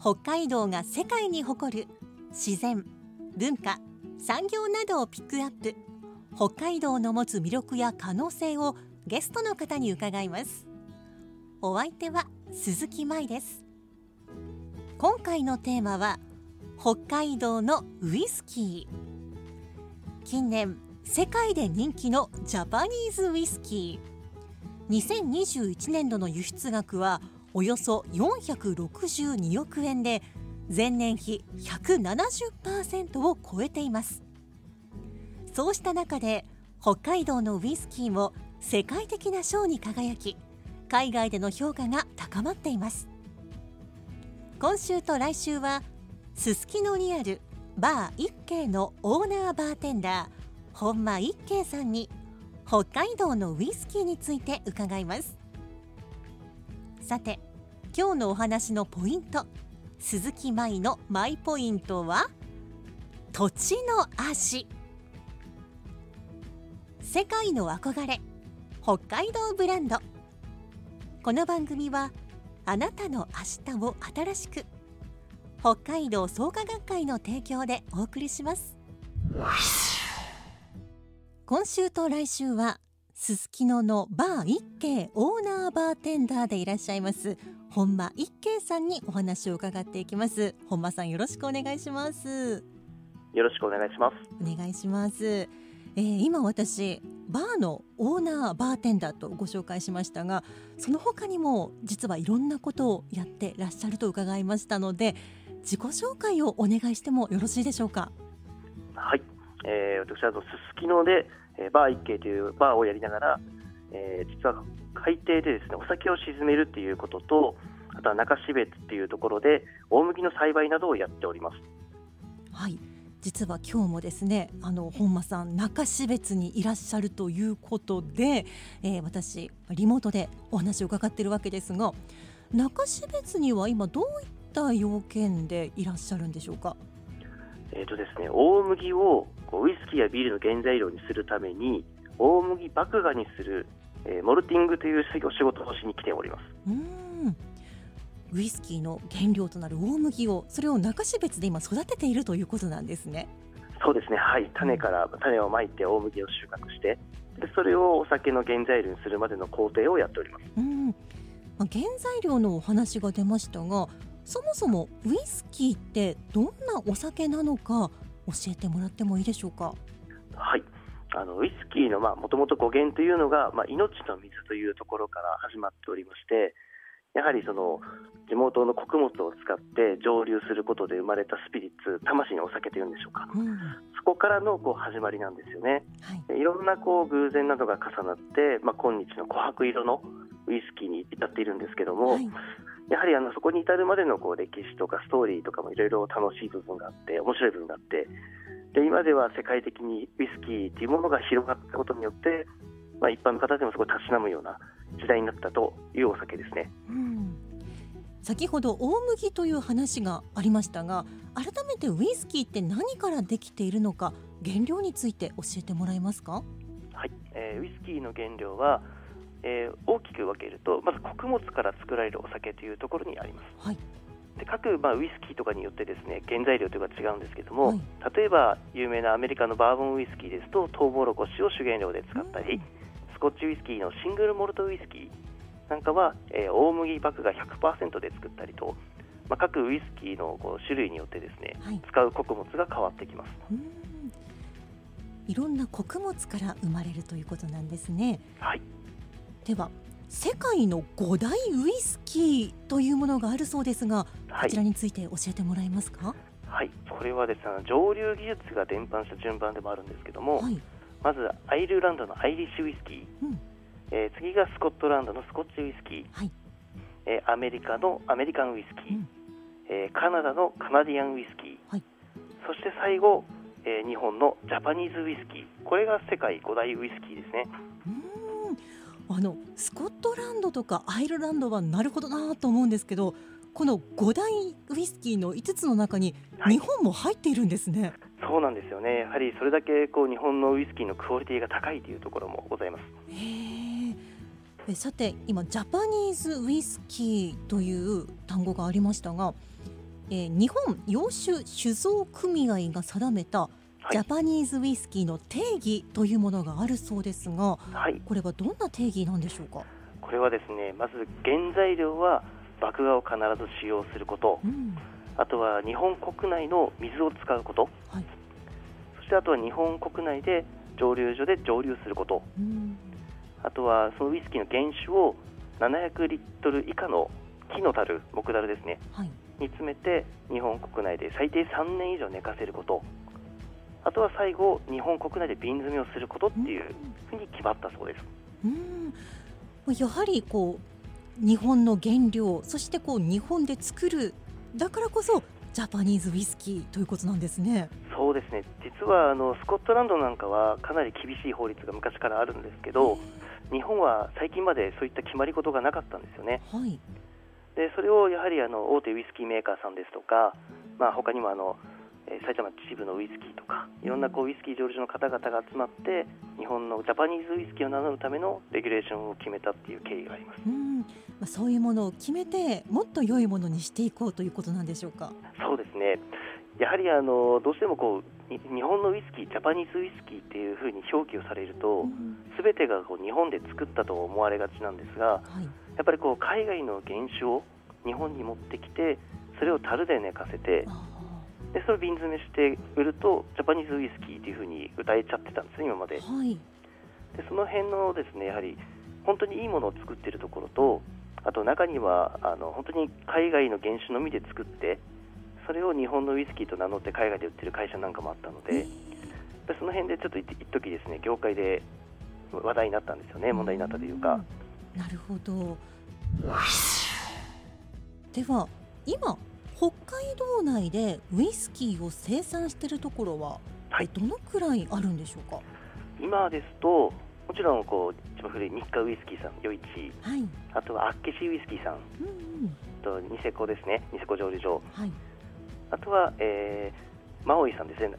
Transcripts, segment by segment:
北海道が世界に誇る自然文化産業などをピックアップ。北海道の持つ魅力や可能性をゲストの方に伺います。お相手は鈴木舞です。今回のテーマは北海道のウイスキー。近年世界で人気のジャパニーズウイスキー。2021年度の輸出額はおよそ462億円で前年比170%を超えています。そうした中で北海道のウイスキーも世界的な賞に輝き海外での評価が高まっています。今週と来週はすすきのにあるバー一景のオーナーバーテンダー本間一景さんに北海道のウイスキーについて伺います。さて今日のお話のポイント。鈴木舞のマイポイントは土地の味世界の憧れ。北海道ブランド。この番組はあなたの明日を新しく。北海道創価学会の提供でお送りします。今週と来週はすすきののバー一景オーナーバーテンダーでいらっしゃいます本間一景さんにお話を伺っていきます。本間さんよろしくお願いします。よろしくお願いしますお願いします、えー、今私バーのオーナーバーテンダーとご紹介しましたがその他にも実はいろんなことをやってらっしゃると伺いましたので自己紹介をお願いしてもよろしいでしょうか？はい、えー、私はすすきのでえー、バー一景というバーをやりながら、えー、実は海底でですねお酒を沈めるっていうこととあとは中標津っていうところで大麦の栽培などをやっております。はい実は今日もですねあの本間さん中標津にいらっしゃるということで、えー、私リモートでお話を伺っているわけですが中標津には今どういった要件でいらっしゃるんでしょうか？えーとですね、大麦をこうウイスキーやビールの原材料にするために大麦麦芽にする、えー、モルティングという仕事をしに来ております。うん。ウイスキーの原料となる大麦をそれを中標津で今育てているということなんですね。そうですね。はい。種から種をまいて大麦を収穫してでそれをお酒の原材料にするまでの工程をやっております。うん。原材料のお話が出ましたがそもそもウイスキーってどんなお酒なのか教えてもらってもいいでしょうか？はい。あのウイスキーのもともと語源というのが、まあ、命の水というところから始まっておりましてやはりその地元の穀物を使って蒸留することで生まれたスピリッツ魂のお酒というんでしょうか、うん、そこからのこう始まりなんですよね、はい、いろんなこう偶然などが重なって、まあ、今日の琥珀色のウイスキーに至っているんですけども、はい、やはりあのそこに至るまでのこう歴史とかストーリーとかもいろいろ楽しい部分があって面白い部分があってで今では世界的にウイスキーというものが広がったことによって、まあ、一般の方でもすごいたしなむような時代になったというお酒ですね。うん。先ほど大麦という話がありましたが改めてウイスキーって何からできているのか原料について教えてもらえますか？はい、えー、ウイスキーの原料はえー、大きく分けるとまず穀物から作られるお酒というところにあります。はいで各、まあ、ウイスキーとかによってですね原材料というのが違うんですけども、はい、例えば有名なアメリカのバーボンウイスキーですとトウモロコシを主原料で使ったり、うん、スコッチウイスキーのシングルモルトウイスキーなんかは、えー、大麦麦芽100%で作ったりと、まあ、各ウイスキーのこう種類によってですね、はい、使う穀物が変わってきます。いろんな穀物から生まれるということなんですね。はいでは世界の5大ウイスキーというものがあるそうですが、はい、こちらについて教えてもらえますか？はい。これはですね蒸留技術が伝播した順番でもあるんですけども、はい、まずアイルランドのアイリッシュウイスキー、うん、えー、次がスコットランドのスコッチウイスキー、はい、えー、アメリカのアメリカンウイスキー、うん、えーカナダのカナディアンウイスキー、はい。そして最後、えー日本のジャパニーズウイスキー。これが世界5大ウイスキーですねあのスコットランドとかアイルランドはなるほどなと思うんですけどこの5大ウイスキーの5つの中にはい。日本も入っているんですね。そうなんですよね。やはりそれだけこう日本のウイスキーのクオリティが高いというところもございます。えさて今ジャパニーズウイスキーという単語がありましたが、えー日本洋酒酒造組合が定めたはいジャパニーズウイスキーの定義というものがあるそうですがはい。これはどんな定義なんでしょうか、これはですねまず原材料は麦芽を必ず使用すること。うん。あとは日本国内の水を使うこと。はい。そしてあとは日本国内で蒸留所で蒸留すること。うん。あとはそのウイスキーの原酒を700リットル以下の木の樽木樽ですね。はい。に詰めて日本国内で最低3年以上寝かせることあとは最後日本国内で瓶詰めをすることっていうふうに決まったそうです。うん。やはりこう日本の原料そしてこう日本で作るだからこそジャパニーズウイスキーということなんですね。そうですね。実はあのスコットランドなんかはかなり厳しい法律が昔からあるんですけど日本は最近までそういった決まり事がなかったんですよね。はい。でそれをやはりあの大手ウイスキーメーカーさんですとか、まあ、他にもあの、えー埼玉秩父のウイスキーとかいろんなこうウイスキー蒸留所の方々が集まって日本のジャパニーズウイスキーを名乗るためのレギュレーションを決めたっていう経緯があります。うん、まあそういうものを決めてもっと良いものにしていこうということなんでしょうか？そうですね。やはりあのどうしてもこうに日本のウイスキージャパニーズウイスキーっていうふうに表記をされるとうん全てがこう日本で作ったと思われがちなんですがはい。やっぱりこう海外の原酒を日本に持ってきてそれを樽で寝かせてあでそれを瓶詰めして売るとジャパニーズウイスキーというふうに歌えちゃってたんですね今までーはい。でその辺のですねやはり本当にいいものを作っているところとあと中にはあの本当に海外の原酒のみで作ってそれを日本のウイスキーと名乗って海外で売ってる会社なんかもあったのででその辺でちょっと一一時ですね業界で話題になったんですよね問題になったというか。なるほど。では今北海道内でウイスキーを生産しているところは、はいえどのくらいあるんでしょうか？今ですともちろんこう一番古い日課ウイスキーさん余市はい。あとはあっけしウイスキーさんうんうん。あとニセコですねニセコ蒸留所はい。あとは、えー、マオイさんですね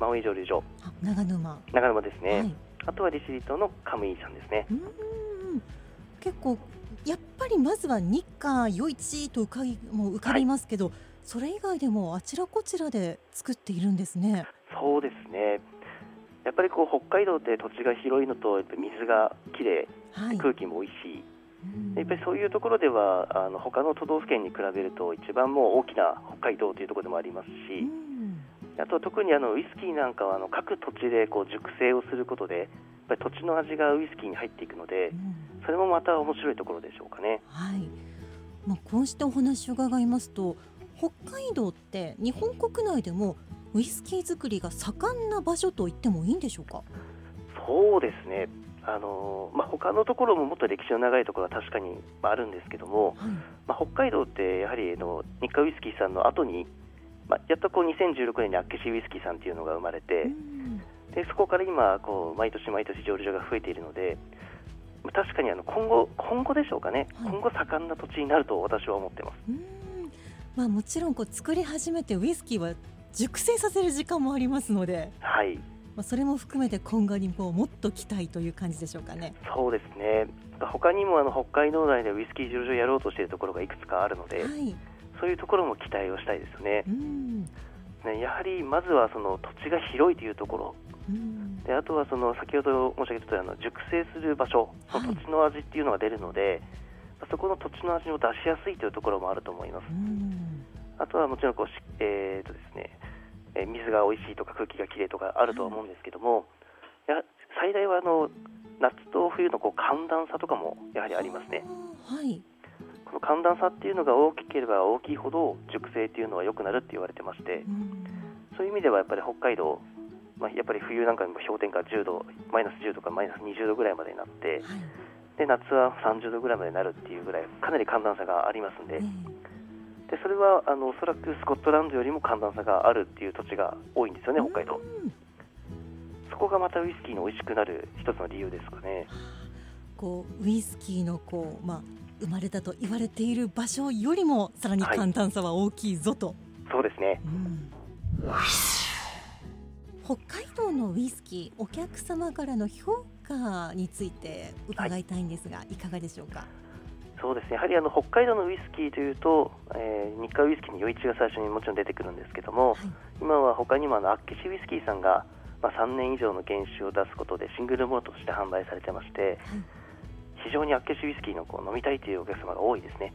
マオイ蒸留所あ長沼。長沼ですね、はい。あとは利尻島のカムイさんですねうん結構やっぱりまずは日課余市と浮かびもう浮かびますけど、それ以外でもあちらこちらで作っているんですね。そうですねやっぱりこう北海道って土地が広いのとやっぱ水がきれはいい。空気も美味しい、うんやっぱりそういうところではあの他の都道府県に比べると一番もう大きな北海道というところでもありますうし、んあと特にあのウイスキーなんかはあの各土地でこう熟成をすることでぱり土地の味がウイスキーに入っていくのでうんそれもまた面白いところでしょうかね。はい。まあこうしてお話を伺いますと、北海道って日本国内でもウイスキー作りが盛んな場所と言ってもいいんでしょうか？そうですねあのまあ、他のところももっと歴史の長いところは確かにまああるんですけども、はい。まあ、北海道ってやはりあの日課ウイスキーさんの後に、まあ、やっとこう2016年にあっけしウイスキーさんっていうのが生まれて、うんでそこから今こう毎年毎年蒸留所が増えているのでまあ確かにあの今後今後でしょうかね、はい今後盛んな土地になると私は思ってますうんまあもちろんこう作り始めてウイスキーは熟成させる時間もありますので、はいまあそれも含めて今後にこうもっと期待という感じでしょうかね。そうですね他にもあの北海道内でウイスキー蒸留所やろうとしているところがいくつかあるので、はい。そういうところも期待をしたいですよねうん。ねやはりまずはその土地が広いというところうん。であとはその先ほど申し上げたとおりあの熟成する場所、その土地の味っていうのが出るので、そこの土地の味を出しやすいというところもあると思います。うん。あとはもちろんこうし、えーとですねえー水が美味しいとか空気がきれいとかあるとは思うんですけども、や最大はあの夏と冬のこう寒暖差とかもやはりありますね。はい。この寒暖差っていうのが大きければ大きいほど熟成っていうのは良くなるって言われてましてう、ん。そういう意味ではやっぱり北海道、まあ、やっぱり冬なんかにも氷点下10度、マイナス10度かマイナス20度ぐらいまでになって、はい。で夏は30度ぐらいまでになるっていうぐらい、かなり寒暖差がありますんで。でそれはあのおそらくスコットランドよりも寒暖差があるっていう土地が多いんですよね、北海道。そこがまたウイスキーの美味しくなる一つの理由ですかね。こうウイスキーのこうまあ生まれたと言われている場所よりもさらに寒暖差は大きいぞと、はい、そうですね、うん、北海道のウイスキーお客様からの評価について伺いたいんですが、はい、いかがでしょうか？そうですね。やはりあの北海道のウイスキーというと、えー、日課ウイスキーに余市が最初にもちろん出てくるんですけども、はい、今は他にもあのアッケシウイスキーさんが、まあ、3年以上の原酒を出すことでシングルモルトとして販売されてまして、はい、非常にアッケシウイスキーのこう飲みたいというお客様が多いですね。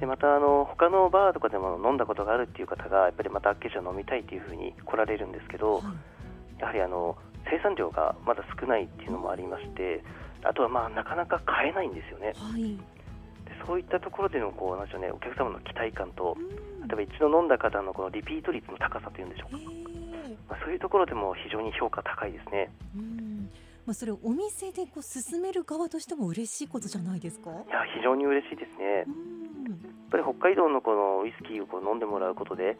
でまたあの他のバーとかでも飲んだことがあるっていう方がやっぱりまたアッケシを飲みたいというふうに来られるんですけど、やはりあの生産量がまだ少ないっていうのもありましてあとはまあなかなか買えないんですよね。はい。そういったところでのこうなんでしょう、ね、お客様の期待感と、例えば一度飲んだ方のこのリピート率の高さというんでしょうか、まあ、そういうところでも非常に評価高いですね。まあ、それお店でこう進める側としても嬉しいことじゃないですか？いや非常に嬉しいですね。やっぱり北海道のこのウイスキーをこう飲んでもらうことで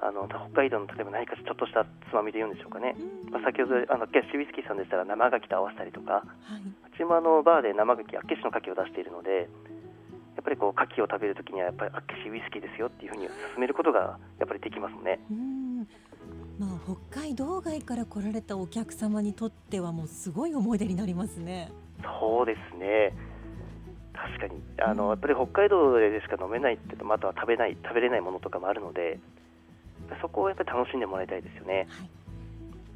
あの北海道の例えば何かちょっとしたつまみで言うんでしょうかね、まあ、先ほどあのキャッシュウイスキーさんでしたら生牡蠣と合わせたりとか、はい、うちもあのバーで生牡蠣、あっけしの牡蠣を出しているのでやっぱりこう牡蠣を食べるときにはやっぱりあっけしウイスキーですよっていうふうに進めることがやっぱりできますね。まあ、北海道外から来られたお客様にとってはもうすごい思い出になりますね。そうですね確かに。あの、やっぱり北海道でしか飲めないってまたは食べない食べれないものとかもあるのでそこをやっぱり楽しんでもらいたいですよね、は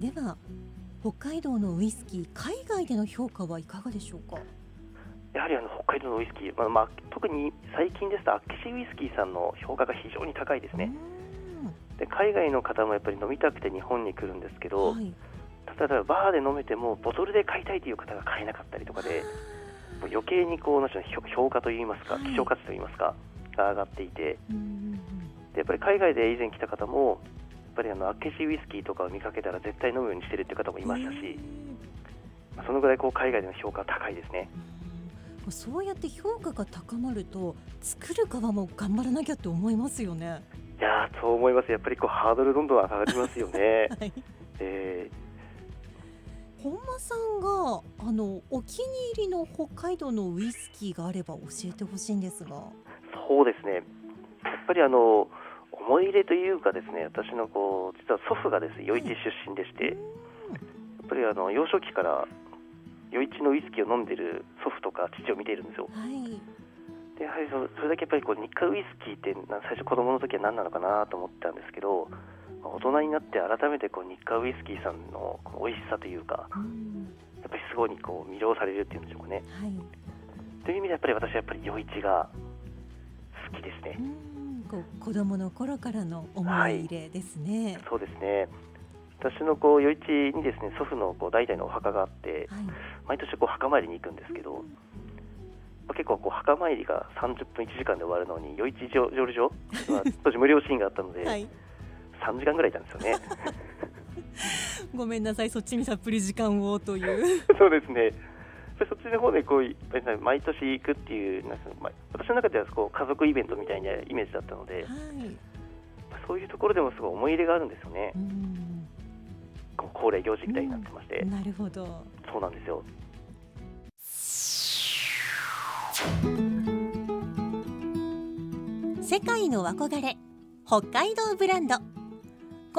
い、では北海道のウイスキー海外での評価はいかがでしょうか？やはりあの北海道のウイスキー、まあまあ、特に最近ですとアッケシウイスキーさんの評価が非常に高いですね。で海外の方もやっぱり飲みたくて日本に来るんですけど、はい、例えばバーで飲めてもボトルで買いたいという方が買えなかったりとかで余計にこうなん評価といいますか、希少価値といいますかが上がっていて、でやっぱり海外で以前来た方もやっぱりあのアッケシウイスキーとかを見かけたら絶対飲むようにしてるっていう方もいましたし、そのぐらいこう海外での評価は高いですね。そうやって評価が高まると作る側も頑張らなきゃって思いますよね。いやそう思います。やっぱりこうハードルどんどん上がりますよね。はい、えー、本間さんがあのお気に入りの北海道のウイスキーがあれば教えてほしいんですが。そうですね。やっぱりあの思い入れというかですね、私のこう実は祖父がですね、余市出身でして、やっぱりあの幼少期から余市のウイスキーを飲んでる祖父とか父を見ているんですよ。はい、でやはりそれだけやっぱりこう日課ウイスキーって最初子供の時は何なのかなと思ったんですけど大人になって改めてこう日課ウイスキーさんの美味しさというか、うん、やっぱりすごいこう魅了されるっていうんでしょうかね。はい、という意味でやっぱり私はやっぱり余市が好きですね。こう子供の頃からの思い入れですね。はい、そうですね。私のこう余市にですね祖父のこう代々のお墓があって、はい、毎年こう墓参りに行くんですけど、まあ、結構こう墓参りが30分1時間で終わるのに余市蒸留所は当時無料シーンがあったので、はい、3時間ぐらいいたんですよね。ごめんなさい、そっちにたっぷり時間をという。そうですね。そっちの方でこう毎年行くっていうなんか、まあ、私の中ではこう家族イベントみたいなイメージだったので、はい、そういうところでもすごい思い入れがあるんですよね。恒例行事みたいになってまして、うん、なるほどそうなんですよ世界の憧れ北海道ブランド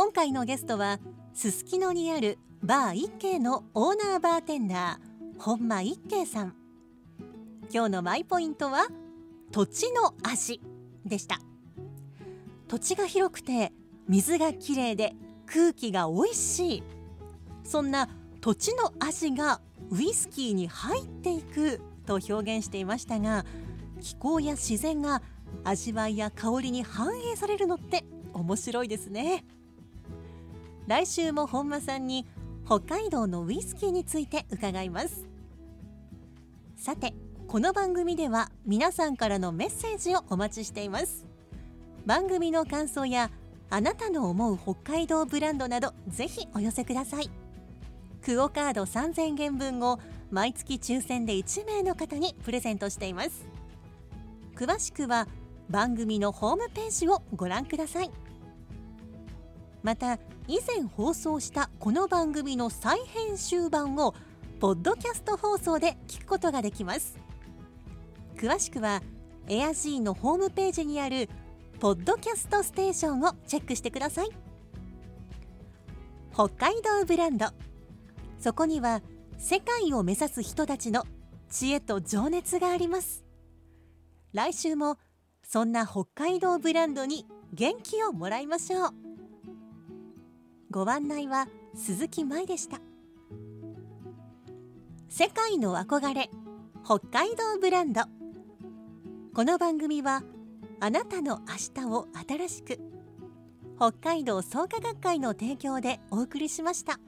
今回のゲストはすすきのにあるバー一景のオーナーバーテンダー本間一景さん。今日のマイポイントは土地の味でした。土地が広くて水がきれいで空気が美味しい。そんな土地の味がウイスキーに入っていくと表現していましたが気候や自然が味わいや香りに反映されるのって面白いですね。来週も本間さんに北海道のウイスキーについて伺います。さてこの番組では皆さんからのメッセージをお待ちしています。番組の感想やあなたの思う北海道ブランドなどぜひお寄せください。クオカード3000元分を毎月抽選で1名の方にプレゼントしています。詳しくは番組のホームページをご覧ください。また以前放送したこの番組の再編集版をポッドキャスト放送で聞くことができます。詳しくはエアジーのホームページにあるポッドキャストステーションをチェックしてください。北海道ブランド。そこには世界を目指す人たちの知恵と情熱があります。来週もそんな北海道ブランドに元気をもらいましょう。ご案内は鈴木舞でした世界の憧れ北海道ブランドこの番組はあなたの明日を新しく北海道創価学会の提供でお送りしました。